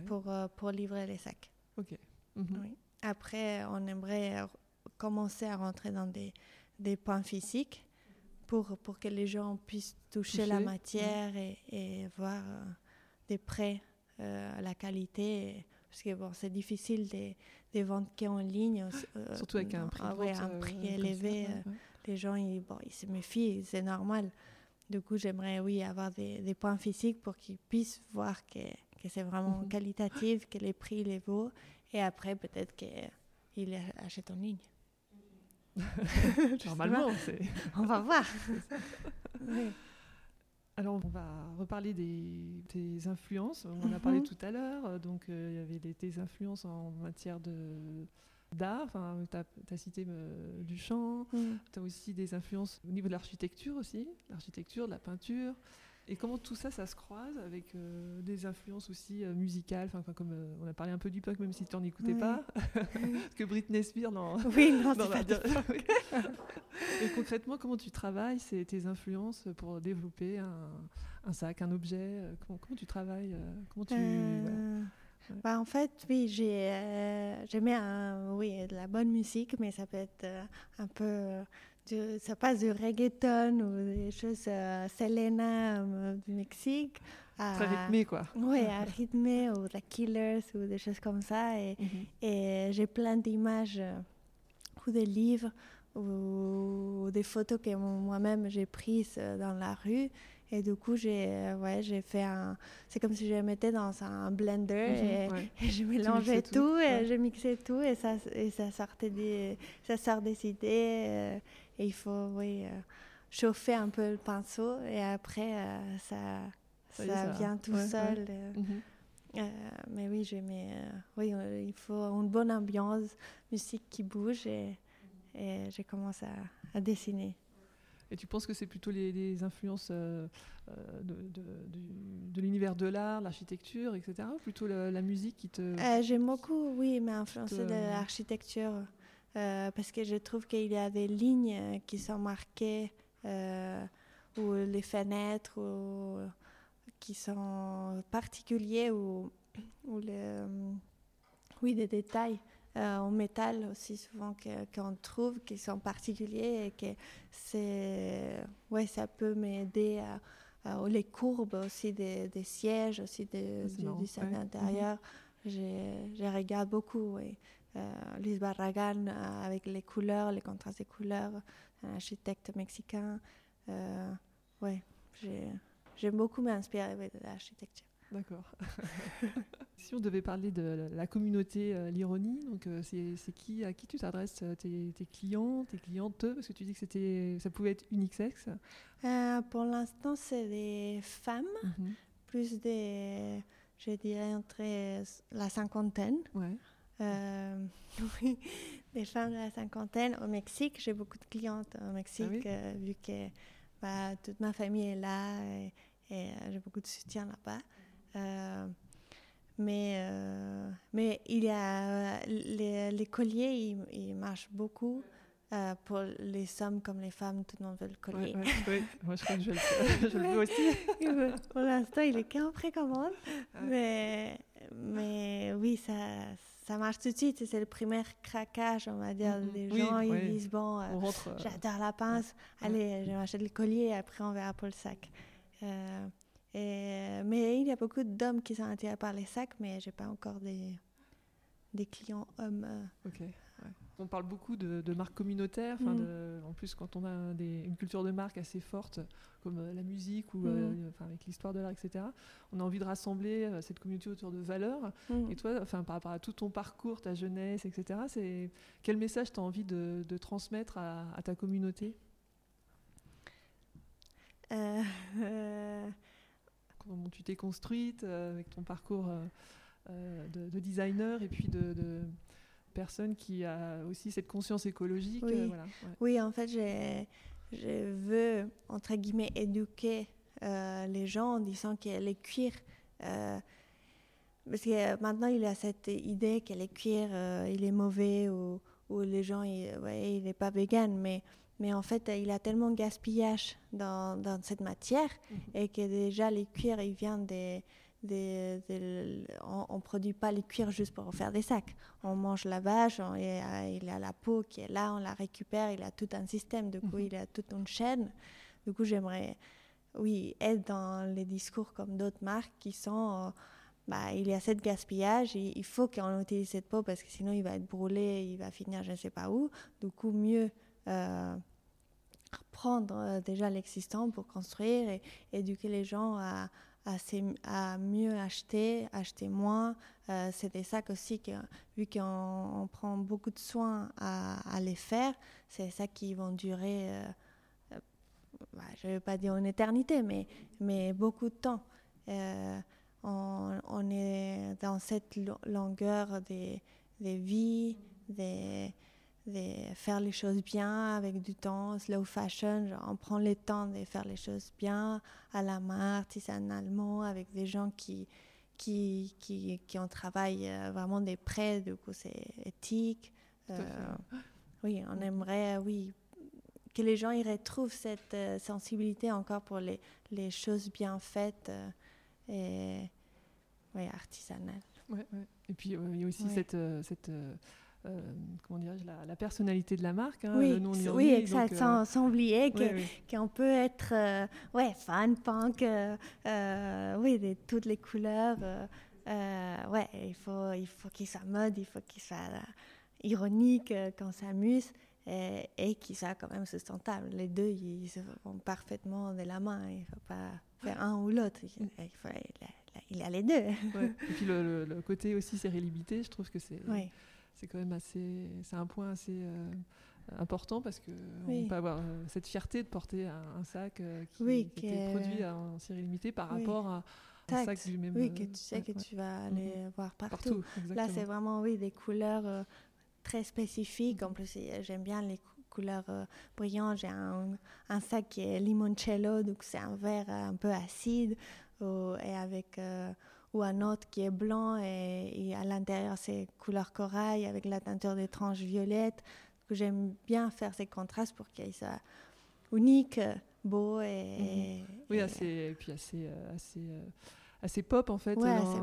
B: pour, euh, pour livrer les sacs.
A: Ok.
B: Mhm. Après, on aimerait commencer à rentrer dans des, des points physiques pour, pour que les gens puissent toucher, la matière et, et, voir euh, des prêts à la qualité. parce que bon, c'est difficile de, de vendre qu'en ligne.
A: Surtout avec un prix,
B: ah, un prix élevé. les gens, ils, bon, ils se méfient, c'est normal. Du coup, j'aimerais, oui, avoir des, des, points physiques pour qu'ils puissent voir que, que c'est vraiment mhm. qualitatif, que les prix les vaut. Et après, peut-être qu'ils achètent en ligne.
A: Normalement, c'est...
B: On va voir.
A: Alors, on va reparler des, des influences. On en a parlé mhm. tout à l'heure. Donc, euh, il y avait des, tes influences en matière de d'art. Enfin, tu as, cité euh, Duchamp, mm. tu as aussi des influences au niveau de l'architecture aussi, l'architecture, de la peinture. Et comment tout ça, ça se croise avec euh, des influences aussi euh, musicales, enfin, comme on a parlé un peu du punk, même si tu n'en écoutais pas, parce que Britney Spears, non.
B: Oui, non, c'est pas
A: Et concrètement, comment tu travailles c'est tes influences pour développer un, un sac, un objet comment, comment, tu travailles comment tu,
B: bah, en fait, oui, j'ai, euh, j'aimais oui, de la bonne musique, mais ça peut être euh, un peu. Euh, du, ça passe du reggaeton ou des choses Selena du Mexique.
A: Très rythmé, quoi.
B: Oui, à rythmé, ou The Killers, ou des choses comme ça. Et, mhm. et j'ai plein d'images ou des livres ou des photos que moi-même j'ai prises dans la rue et du coup, j'ai euh, ouais, j'ai fait un. C'est comme si je mettais dans un blender mhm, et, je mélangeais tout, et je mixais tout et ça, et ça, sortait des, ça sort des idées. Euh, et il faut oui, euh, chauffer un peu le pinceau et après, ça, ça, vient tout seul.
A: Mhm.
B: mais oui, j'aimais. oui, il faut une bonne ambiance, musique qui bouge et, et j'ai commencé à, dessiner.
A: Et tu penses que c'est plutôt les, influences de, de l'univers de l'art, l'architecture, etc., ou plutôt la, musique qui te...
B: J'aime beaucoup, oui, mais influencé de l'architecture. Euh, parce que je trouve qu'il y a des lignes euh, qui sont marquées, euh, ou les fenêtres, ou, qui sont particuliers, ou, ou oui, des détails en métal aussi souvent qu'on trouve qui sont particuliers et que c'est, ouais, ça peut m'aider à, les courbes aussi des, des sièges, aussi des, du design intérieur. Je, regarde beaucoup. oui. Euh, Luis Barragan euh, avec les couleurs, les contrastes des couleurs, un architecte mexicain. Euh, ouais, j'aime beaucoup m'inspirer de l'architecture.
A: D'accord. si on devait parler de la communauté l'ironie, donc c'est qui à qui tu t'adresses tes, clients, tes clientes Parce que tu dis que c'était ça pouvait être unisexe.
B: pour l'instant, c'est des femmes, mhm. plus des, je dirais entre la cinquantaine. Ouais. Euh, oui, des femmes de la cinquantaine au Mexique. J'ai beaucoup de clientes au Mexique, ah euh, vu que bah, toute ma famille est là et, euh, j'ai beaucoup de soutien là-bas. Mais, mais il y a les, colliers, ils, marchent beaucoup. pour les hommes comme les femmes, tout le monde veut le collier.
A: oui, moi je crois que je, le, je le veux aussi.
B: pour l'instant, il est qu'en précommande. Mais, mais oui, ça, ça marche tout de suite. C'est le premier craquage, on va dire. Mhm. Les gens, ils disent Bon, euh, euh, j'adore la pince, allez, je m'achète le collier, après on verra pour le sac. Euh, et, mais il y a beaucoup d'hommes qui sont attirés par les sacs, mais j'ai pas encore des, des clients hommes.
A: Ok. On parle beaucoup de, marques communautaires. Mm. en plus, quand on a une culture de marque assez forte, comme euh, la musique ou euh, mm. avec l'histoire de l'art, etc., on a envie de rassembler euh, cette communauté autour de valeurs. Mm. Et toi, enfin, par rapport à tout ton parcours, ta jeunesse, etc., quel message tu as envie de, transmettre à, ta communauté Comment tu t'es construite avec ton parcours de, designer et puis de personne qui a aussi cette conscience écologique.
B: Oui,
A: euh, voilà,
B: oui en fait, je veux, entre guillemets, éduquer euh, les gens en disant que les cuirs... Euh, parce que maintenant, il y a cette idée que les cuirs, il est mauvais ou, ou les gens, il, ouais, il n'est pas vegan, mais... Mais en fait, il y a tellement de gaspillage dans, dans cette matière mhm. et que déjà les cuirs, ils viennent des, on ne produit pas les cuirs juste pour faire des sacs. On mange la vache, on, il a la peau qui est là, on la récupère, il a tout un système, du coup, mhm. il a toute une chaîne. Du coup, j'aimerais, oui, être dans les discours comme d'autres marques qui sont, euh, bah, il y a cette gaspillage, il, faut qu'on utilise cette peau parce que sinon il va être brûlé, il va finir je ne sais pas où. Du coup, mieux prendre euh, déjà l'existant pour construire et éduquer les gens à mieux acheter, acheter moins. Euh, c'est des sacs aussi que, vu qu'on prend beaucoup de soin à, les faire, c'est ça qui vont durer, euh, euh, bah, je ne vais pas dire une éternité, mais, beaucoup de temps. On, on, est dans cette longueur des, des vies, des, de faire les choses bien avec du temps, slow fashion, genre on prend le temps de faire les choses bien à la main, artisanalement, avec des gens qui, qui, qui, qui ont travaillé euh, vraiment des prêts, du coup c'est éthique. Euh, oui, on aimerait, oui, que les gens y retrouvent cette euh, sensibilité encore pour les, les choses bien faites et oui, artisanales.
A: Ouais, Et puis il y a aussi cette, cette euh, comment dirais la, personnalité de la marque, hein,
B: oui, oui, exact, euh, sans, oublier qu'on peut être euh, ouais, fan, punk, oui, de toutes les couleurs. ouais, il faut, il faut qu'il soit mode, il faut qu'il soit ironique, qu'on s'amuse et, et qu'il soit quand même sustentable. Les deux, ils vont parfaitement de la main. Il ne faut pas faire un ou l'autre. Il, il, a les deux.
A: Et puis le, côté aussi sérénité, je trouve que c'est c'est quand même assez, c'est un point assez euh, important parce que on peut avoir euh, cette fierté de porter un, sac euh, qui, qui, est produit en série limitée par rapport à, un sac du même.
B: Oui, que tu sais que tu vas aller
A: Mhm.
B: voir partout.
A: partout.
B: Là, c'est vraiment, oui, des couleurs très spécifiques. En plus, j'aime bien les cou- couleurs brillantes. J'ai un, un sac qui est limoncello, donc c'est un vert un peu acide, et avec, ou un autre qui est blanc, et, et à l'intérieur, c'est couleur corail avec la teinture des tranches violettes. J'aime bien faire ces contrastes pour qu'il soit unique, beau et.
A: Oui,
B: et-
A: assez, et puis assez, euh, assez, euh, assez pop en fait.
B: Ouais,
A: dans-
B: assez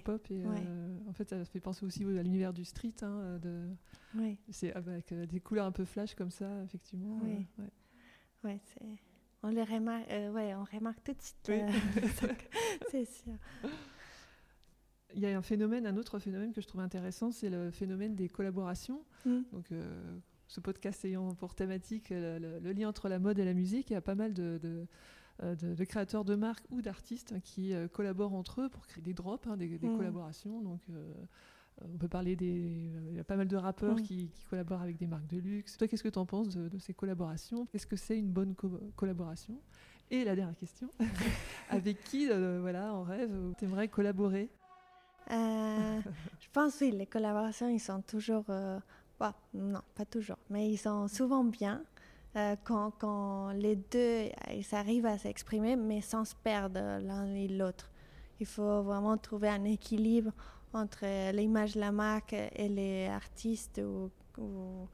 B: pop,
A: ouais, et euh, en fait, ça fait penser aussi à l'univers du street. hein, de,
B: Oui,
A: c'est avec des couleurs un peu flash comme ça, effectivement.
B: Oui.
A: euh, ouais.
B: c'est. On les remarque, euh, ouais, on remarque tout de suite.
A: Oui.
B: c'est sûr.
A: Il y a un phénomène, un autre phénomène que je trouve intéressant, c'est le phénomène des collaborations.
B: Mm.
A: Donc, euh, ce podcast ayant pour thématique le, le lien entre la mode et la musique, il y a pas mal de, de, euh, de- de créateurs de marques ou d'artistes hein, qui euh, collaborent entre eux pour créer des drops, hein, des, des
B: Mm.
A: collaborations. Donc, euh, on peut parler des. Il y a pas mal de rappeurs
B: Mm.
A: qui, qui collaborent avec des marques de luxe. Toi, qu'est-ce que tu en penses de, de ces collaborations? Qu'est-ce que c'est une bonne co- collaboration? Et la dernière question avec qui, euh, voilà, en rêve, tu aimerais collaborer?
B: Je pense oui, les collaborations, ils sont toujours, euh, bah, non, pas toujours, mais ils sont souvent bien euh, quand, les deux euh, ils arrivent à s'exprimer, mais sans se perdre l'un et l'autre. Il faut vraiment trouver un équilibre entre l'image de la marque et les artistes ou, ou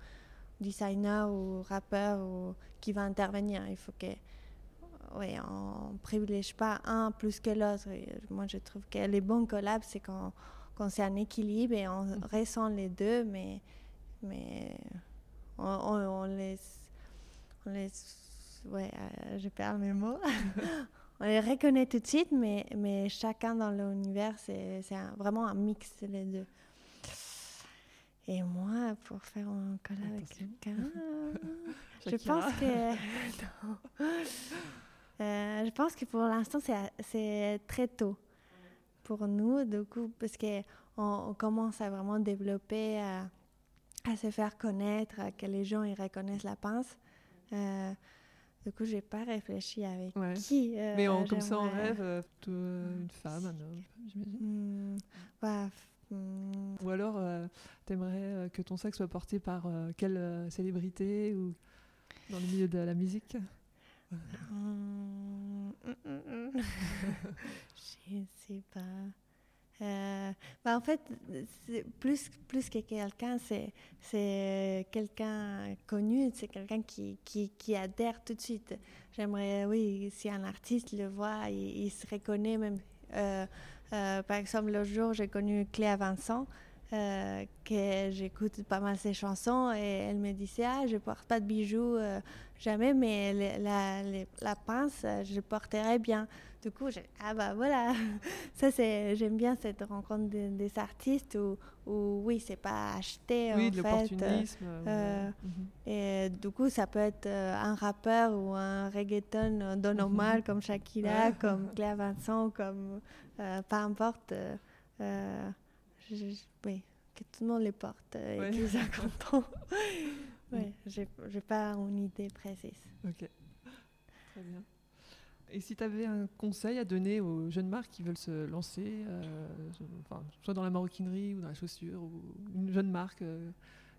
B: designers ou rappeurs ou, qui va intervenir. Il faut que oui, on ne privilégie pas un plus que l'autre. Moi, je trouve que les bons collabs, c'est quand, quand c'est un équilibre et on ressent les deux, mais, mais on, on- on les. On les ouais, euh, je perds mes mots. on les reconnaît tout de suite, mais, mais chacun dans l'univers, c'est vraiment un mix, les deux. Et moi, pour faire un collab avec quelqu'un. Je pense que. Non. Euh, je pense que pour l'instant, c'est très tôt pour nous, du coup, parce qu'on on commence à vraiment développer, à, à se faire connaître, à que les gens ils reconnaissent la pince. Euh, du coup, je n'ai pas réfléchi avec
A: Ouais.
B: qui. euh,
A: Mais en- comme ça,
B: j'aimerais-
A: rêve, euh, plutôt, euh, une femme, un homme, j'imagine.
B: Hmm, bah, hmm,
A: Ou alors, tu aimerais que ton sac soit porté par euh, quelle euh, célébrité ou dans le milieu de la musique?
B: Je sais pas. Euh, bah, en fait, plus, plus que quelqu'un, c'est, c'est quelqu'un connu, c'est quelqu'un qui, qui, qui adhère tout de suite. J'aimerais, oui, si un artiste le voit, il, se reconnaît même. Euh, euh, par exemple, l'autre jour, j'ai connu Cléa Vincent, euh, que j'écoute pas mal ses chansons, et elle me disait Ah, je porte pas de bijoux euh, jamais, mais la, les- la pince, je porterai bien. Du coup, j'ai ah bah voilà, ça c'est j'aime bien cette rencontre de- des artistes où, où oui, c'est pas acheté
A: Oui,
B: en
A: de
B: fait. euh,
A: mhm.
B: Et du coup, ça peut être un rappeur ou un reggaeton de normal comme Shakira,
A: Ouais.
B: comme Claire Vincent, comme peu importe. Je- je- oui, que tout le monde les porte et
A: Ouais.
B: qu'ils soient contents. oui, j'ai j'ai pas une idée précise.
A: Ok. Très bien. Et si tu avais un conseil à donner aux jeunes marques qui veulent se lancer, euh, je- enfin, soit dans la maroquinerie ou dans la chaussure, ou une jeune marque, euh,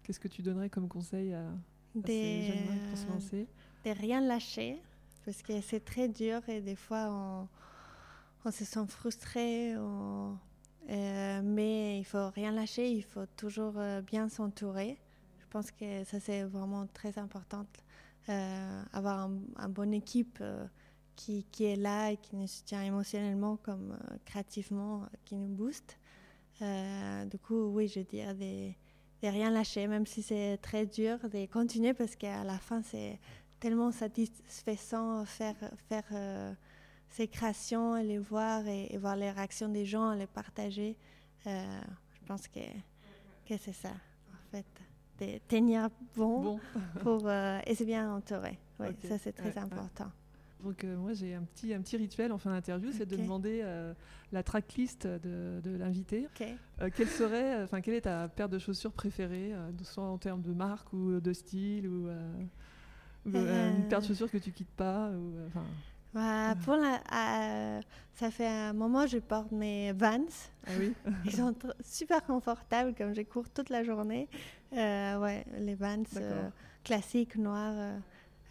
A: qu'est-ce que tu donnerais comme conseil à, à ces
B: Des,
A: jeunes marques pour se
B: euh,
A: lancer?
B: de rien lâcher, parce que c'est très dur et des fois on, on se sent frustré, on- euh, mais il faut rien lâcher, il faut toujours euh, bien s'entourer. Je pense que ça c'est vraiment très important, euh, avoir un, un bonne équipe qui, qui est là et qui nous soutient émotionnellement comme créativement, qui nous booste. Du coup, oui, je dirais de, de rien lâcher, même si c'est très dur, de continuer parce qu'à la fin c'est tellement satisfaisant faire, faire ces créations, les voir et, et voir les réactions des gens, les partager. Euh, je pense que, que c'est ça, en fait. De tenir bon,
A: Bon,
B: pour, euh, et c'est bien entouré.
A: Ok.
B: Ça, c'est très
A: Ouais, ouais.
B: important.
A: donc euh, moi j'ai un petit, un petit rituel en fin d'interview, c'est de demander euh, la tracklist de, de l'invité. Euh, quelle serait, enfin, quelle est ta paire de chaussures préférée, soit en termes de marque ou de style, ou, une paire de chaussures que tu quittes pas, ou,
B: Bah, pour la, euh, ça fait un moment que je porte mes Vans.
A: Ah oui
B: Ils sont super confortables comme je cours toute la journée. Euh, ouais, les Vans euh, classiques noirs euh,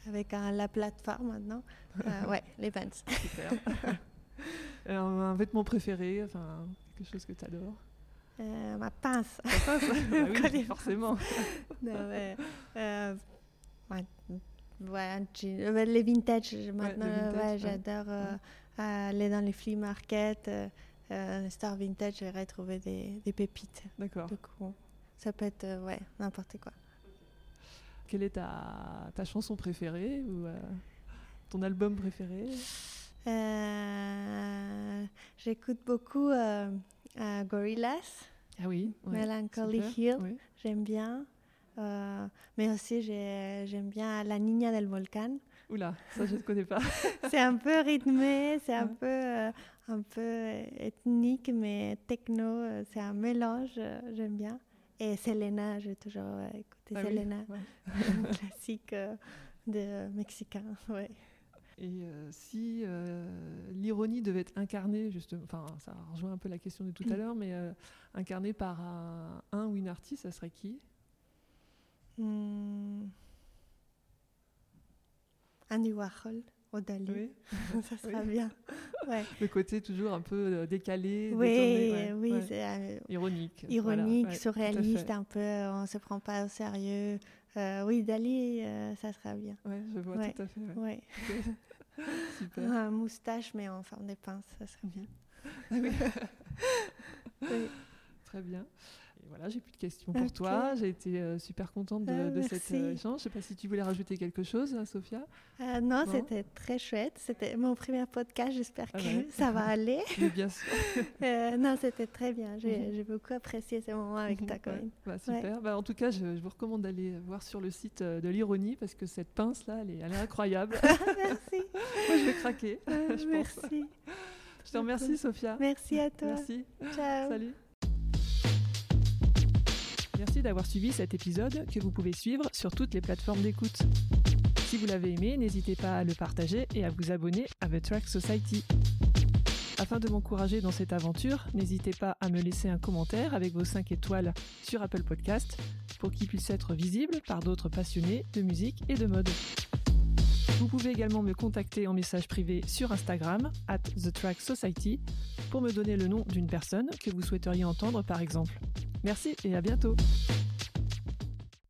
B: avec un, la plateforme maintenant. ouais, les Vans. Super.
A: un, vêtement préféré, enfin quelque chose que tu adores?
B: Ma pince.
A: Ma pince? Ah oui, forcément.
B: non, ouais, ouais, les vintage, maintenant, ouais, j'adore aller dans les flea markets, euh, euh, Star Vintage, j'irai trouver des, des pépites.
A: D'accord.
B: Ça peut être euh, ouais, n'importe quoi.
A: Quelle est ta, ta chanson préférée ou ton album préféré?
B: J'écoute beaucoup Gorillaz.
A: Ah oui.
B: Melancholy Hill, j'aime bien. Mais aussi, j'aime bien La Niña del Volcan.
A: Oula, ça je ne connais pas.
B: c'est un peu rythmé, c'est un peu euh, un peu ethnique, mais techno, euh, c'est un mélange, euh, j'aime bien. Et Selena, j'ai toujours écouté ah Selena, classique de mexicain, ouais.
A: Et si l'ironie devait être incarnée, justement, enfin, ça rejoint un peu la question de tout à l'heure, mais incarnée par un, ou une artiste, ça serait qui?
B: Hmm. Andy Warhol au Dali. Oui. ça sera bien.
A: Le côté toujours un peu euh, décalé,
B: oui, oui, c'est
A: euh, ironique.
B: Ironique, surréaliste, un peu, on ne se prend pas au sérieux. Euh, oui, Dali, ça sera bien.
A: Oui, je vois tout à fait.
B: Ouais. Super. Un moustache, mais en forme de pince, ça serait bien.
A: oui. Très bien voilà, j'ai plus de questions pour toi. J'ai été euh, super contente de, ah, cet euh, échange. Je ne sais pas si tu voulais rajouter quelque chose, hein, Sophia.
B: Euh, non, c'était très chouette. C'était mon premier podcast. J'espère ah que ça va aller.
A: bien sûr.
B: non, c'était très bien. J'ai mhm. beaucoup apprécié ce moment avec ta Corinne.
A: Bah, super. Bah, en tout cas, je, vous recommande d'aller voir sur le site de l'Ironie parce que cette pince-là, elle, elle, est incroyable.
B: merci.
A: Moi, je vais craquer. je
B: merci.
A: Je te remercie, Sophia.
B: Merci à toi.
A: Merci.
B: Ciao.
A: Salut. Merci d'avoir suivi cet épisode que vous pouvez suivre sur toutes les plateformes d'écoute. Si vous l'avez aimé, n'hésitez pas à le partager et à vous abonner à The Track Society. Afin de m'encourager dans cette aventure, n'hésitez pas à me laisser un commentaire avec vos 5 étoiles sur Apple Podcast pour qu'il puisse être visible par d'autres passionnés de musique et de mode. Vous pouvez également me contacter en message privé sur Instagram, at The Track Society, pour me donner le nom d'une personne que vous souhaiteriez entendre par exemple. Merci et à bientôt